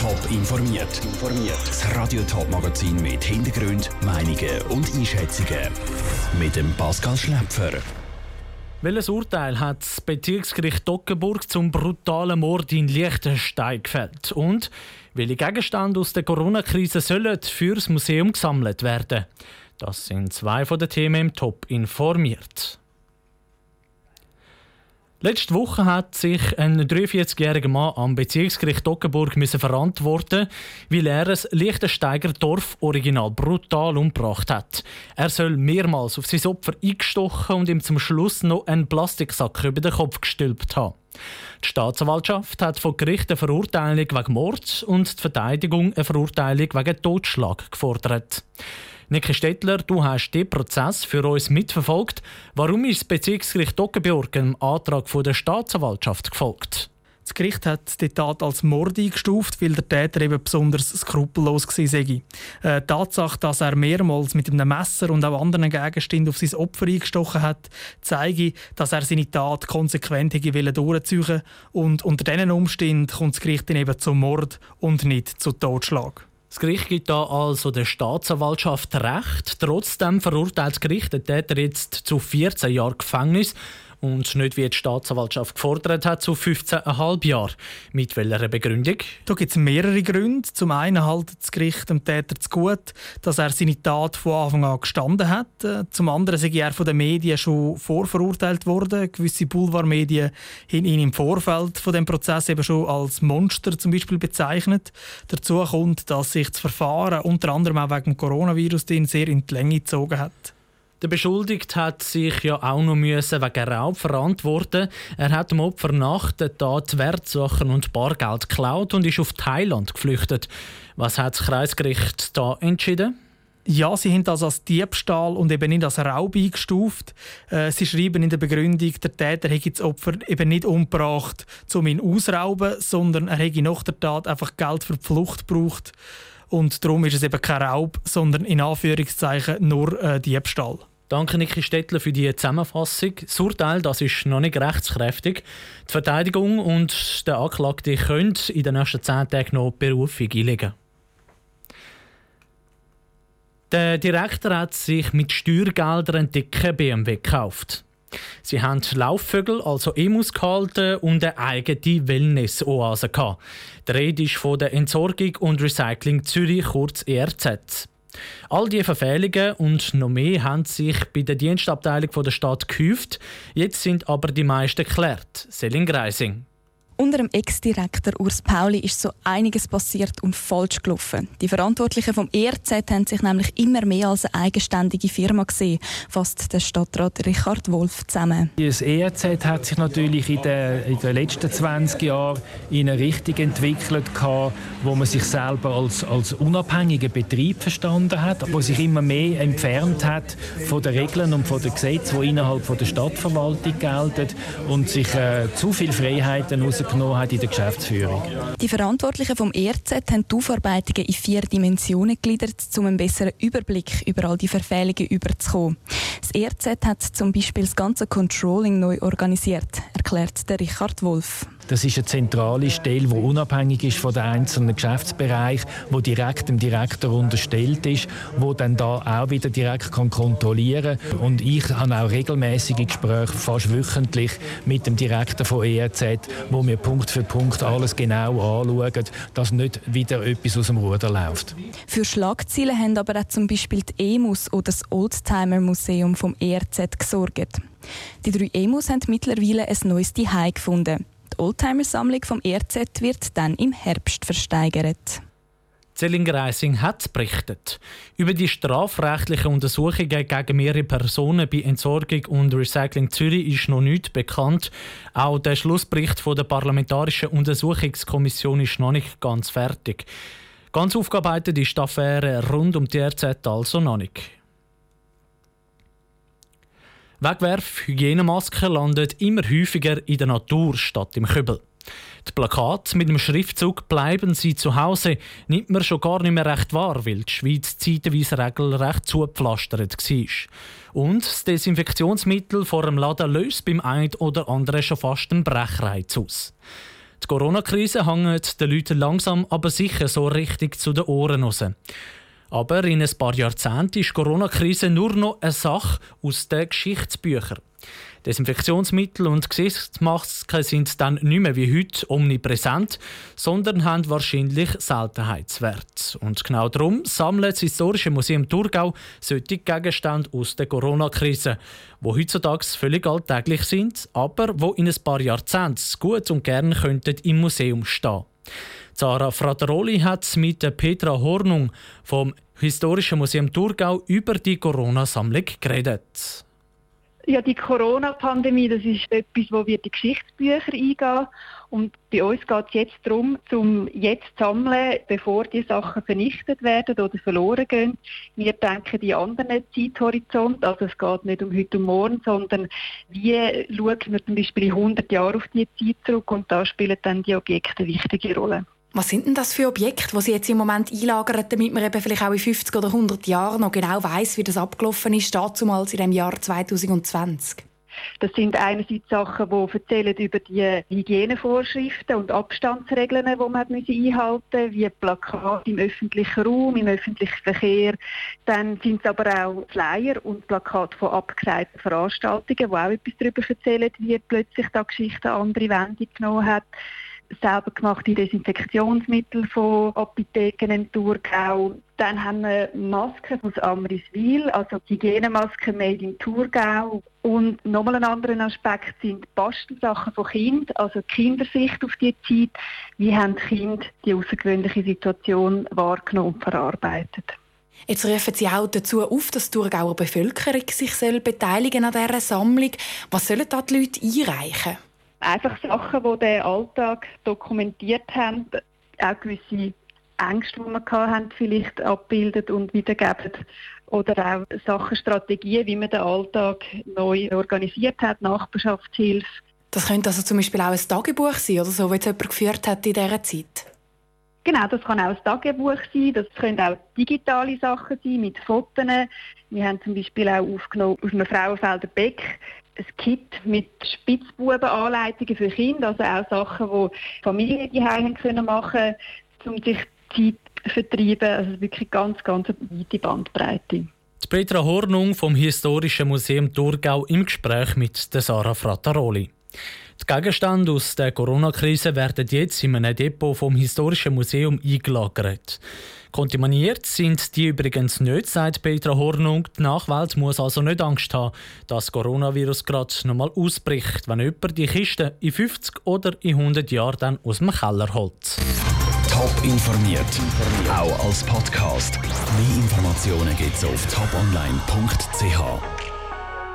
Top informiert. Das Radio Top Magazin mit Hintergrund, Meinungen und Einschätzungen mit dem Pascal Schläpfer. Welches Urteil hat das Bezirksgericht Toggenburg zum brutalen Mord in Liechtenstein gefällt? Und welche Gegenstände aus der Corona-Krise sollen für das Museum gesammelt werden? Das sind zwei von den Themen im Top informiert. Letzte Woche hat sich ein 43-jähriger Mann am Bezirksgericht Ockenburg verantworten weil er ein Lichtensteiger Dorf original brutal umgebracht hat. Er soll mehrmals auf sein Opfer eingestochen und ihm zum Schluss noch einen Plastiksack über den Kopf gestülpt haben. Die Staatsanwaltschaft hat von Gericht eine Verurteilung wegen Mord und die Verteidigung eine Verurteilung wegen Totschlag gefordert. Niki Stettler, du hast den Prozess für uns mitverfolgt. Warum ist das Bezirksgericht Ockenburg dem Antrag der Staatsanwaltschaft gefolgt? Das Gericht hat die Tat als Mord eingestuft, weil der Täter eben besonders skrupellos war. Äh, die Tatsache, dass er mehrmals mit einem Messer und auch anderen Gegenständen auf sein Opfer eingestochen hat, zeige, dass er seine Tat konsequent durchziehen Und unter diesen Umständen kommt das Gericht dann eben zum Mord und nicht zu Totschlag. Das Gericht gibt da also der Staatsanwaltschaft Recht. Trotzdem verurteilt das Gericht den Täter jetzt zu 14 Jahren Gefängnis und nicht, wie die Staatsanwaltschaft gefordert hat, zu 15,5 Jahren. Mit welcher Begründung? Da gibt es mehrere Gründe. Zum einen haltet das Gericht dem Täter zu gut, dass er seine Tat von Anfang an gestanden hat. Zum anderen sei er von den Medien schon vorverurteilt worden. Gewisse Boulevardmedien haben ihn im Vorfeld von dem Prozess eben schon als Monster zum Beispiel bezeichnet. Dazu kommt, dass sich das Verfahren unter anderem auch wegen dem Coronavirus sehr in die Länge gezogen hat. Der Beschuldigte hat sich ja auch noch müssen wegen Raub verantworten. Er hat dem Opfer nach der Tat Wertsachen und Bargeld geklaut und ist auf Thailand geflüchtet. Was hat das Kreisgericht da entschieden? Ja, sie haben das als Diebstahl und eben nicht als Raub eingestuft. Äh, sie schreiben in der Begründung, der Täter hätte das Opfer eben nicht umgebracht, um ihn auszurauben, sondern er hätte nach der Tat einfach Geld für die Flucht gebraucht. Und darum ist es eben kein Raub, sondern in Anführungszeichen nur äh, Diebstahl. Danke, Niki Stettler, für die Zusammenfassung. Das Urteil das ist noch nicht rechtskräftig. Die Verteidigung und der Anklagte können in den nächsten zehn Tagen noch Berufung einlegen. Der Direktor hat sich mit Steuergeldern einen dicken BMW gekauft. Sie haben Laufvögel, also Emus, gehalten und eine eigene Wellness-Oase. Die Rede ist von der Entsorgung und Recycling Zürich, kurz ERZ. All diese Verfehlungen und noch mehr haben sich bei der Dienstabteilung der Stadt gehäuft. Jetzt sind aber die meisten geklärt. Selin Greising. Unter dem Ex-Direktor Urs Pauli ist so einiges passiert und falsch gelaufen. Die Verantwortlichen vom ERZ haben sich nämlich immer mehr als eine eigenständige Firma gesehen, fasst der Stadtrat Richard Wolf zusammen. Das ERZ hat sich natürlich in den, in den letzten 20 Jahren in eine Richtung entwickelt, wo man sich selber als, als unabhängiger Betrieb verstanden hat, wo sich immer mehr entfernt hat von den Regeln und von den Gesetzen, die innerhalb von der Stadtverwaltung gelten und sich äh, zu viel Freiheiten aus genommen hat in der Geschäftsführung. Die Verantwortlichen vom ERZ haben die Aufarbeitungen in vier Dimensionen gegliedert, um einen besseren Überblick über all die Verfehlungen überzukommen. Das ERZ hat zum Beispiel das ganze Controlling neu organisiert, erklärt der Richard Wolf. Das ist eine zentrale Stelle, die unabhängig ist von den einzelnen Geschäftsbereichen, wo direkt dem Direktor unterstellt ist, wo dann da auch wieder direkt kann kontrollieren kann. Und ich habe auch regelmäßige Gespräche, fast wöchentlich, mit dem Direktor von ERZ, wo wir Punkt für Punkt alles genau anschauen, dass nicht wieder etwas aus dem Ruder läuft. Für Schlagzeilen haben aber auch zum Beispiel die EMUS oder das Oldtimer Museum vom ERZ gesorgt. Die drei EMUS haben mittlerweile ein neues Zuhause gefunden. Oldtimer-Sammlung vom ERZ wird dann im Herbst versteigert. Zellinger Reising hat berichtet. Über die strafrechtlichen Untersuchungen gegen mehrere Personen bei Entsorgung und Recycling Zürich ist noch nichts bekannt. Auch der Schlussbericht von der Parlamentarischen Untersuchungskommission ist noch nicht ganz fertig. Ganz aufgearbeitet ist die Affäre rund um die RZ also noch nicht. Wegwerf-Hygienemasken landen immer häufiger in der Natur statt im Kübel. Die Plakate mit dem Schriftzug «Bleiben Sie zu Hause» nimmt man schon gar nicht mehr recht wahr, weil die Schweiz zeitweise regelrecht zugepflastert war. Und das Desinfektionsmittel vor dem Laden löst beim einen oder anderen schon fast einen Brechreiz aus. Die Corona-Krise hängt den Leuten langsam aber sicher so richtig zu den Ohren raus. Aber in ein paar Jahrzehnten ist die Corona-Krise nur noch eine Sache aus den Geschichtsbüchern. Desinfektionsmittel und Gesichtsmasken sind dann nicht mehr wie heute omnipräsent, sondern haben wahrscheinlich Seltenheitswert. Und genau darum sammelt das Historische Museum Thurgau solche Gegenstände aus der Corona-Krise, die heutzutage völlig alltäglich sind, aber wo in ein paar Jahrzehnten gut und gern könnten im Museum stehen. Sarah Frateroli hat mit Petra Hornung vom Historischen Museum Thurgau über die Corona-Sammlung geredet. Ja, die Corona-Pandemie, das ist etwas, wo wir die Geschichtsbücher eingehen. Und bei uns geht es jetzt darum, zum jetzt zu sammeln, bevor die Sachen vernichtet werden oder verloren gehen. Wir denken die anderen Zeithorizont. Also es geht nicht um heute und morgen, sondern wie schauen wir zum Beispiel in 100 Jahren auf die Zeit zurück und da spielen dann die Objekte eine wichtige Rolle. Was sind denn das für Objekte, die Sie jetzt im Moment einlagern, damit man eben vielleicht auch in 50 oder 100 Jahren noch genau weiß, wie das abgelaufen ist, damals in dem Jahr 2020? Das sind einerseits Sachen, die erzählen über die Hygienevorschriften und Abstandsregeln, die man einhalten muss, wie Plakate im öffentlichen Raum, im öffentlichen Verkehr. Dann sind es aber auch Flyer und Plakate von abgesagten Veranstaltungen, wo auch etwas darüber erzählen, wie plötzlich die Geschichte andere Wendung genommen hat selber gemachte Desinfektionsmittel von Apotheken in Thurgau. Dann haben wir Masken aus Amriswil, also Hygienemasken made in Thurgau. Und nochmal ein anderer Aspekt sind Bastelsachen von Kindern, also Kindersicht auf die Zeit. Wie haben die Kinder die außergewöhnliche Situation wahrgenommen und verarbeitet? Jetzt rufen Sie auch dazu auf, dass die Thurgauer Bevölkerung sich beteiligen an dieser Sammlung. Was sollen da die Leute einreichen? Einfach Sachen, die den Alltag dokumentiert haben, auch gewisse Ängste, die wir hatten, vielleicht abbildet und wiedergeben. Oder auch Sachen, Strategien, wie man den Alltag neu organisiert hat, Nachbarschaftshilfe. Das könnte also zum Beispiel auch ein Tagebuch sein, oder so, wie es jemand geführt hat in dieser Zeit? Genau, das kann auch ein Tagebuch sein, das können auch digitale Sachen sein, mit Fotos. Wir haben zum Beispiel auch aufgenommen aus einem Frauenfelder Beck ein Kit mit Spitzbubenanleitungen für Kinder, also auch Sachen, die Familien die machen können um sich Zeit zu vertreiben. Also wirklich ganz, ganz weite Bandbreite. Die Petra Hornung vom Historischen Museum Thurgau im Gespräch mit Sarah Frattaroli. Die Gegenstände aus der Corona-Krise werden jetzt in einem Depot vom Historischen Museum eingelagert. Kontaminiert sind die übrigens nicht, sagt Petra Hornung. Die Nachwelt muss also nicht Angst haben, dass das Coronavirus gerade nochmal ausbricht, wenn jemand die Kiste in 50 oder in 100 Jahren dann aus dem Keller holt. Top informiert, auch als Podcast. Mehr Informationen gibt es auf toponline.ch.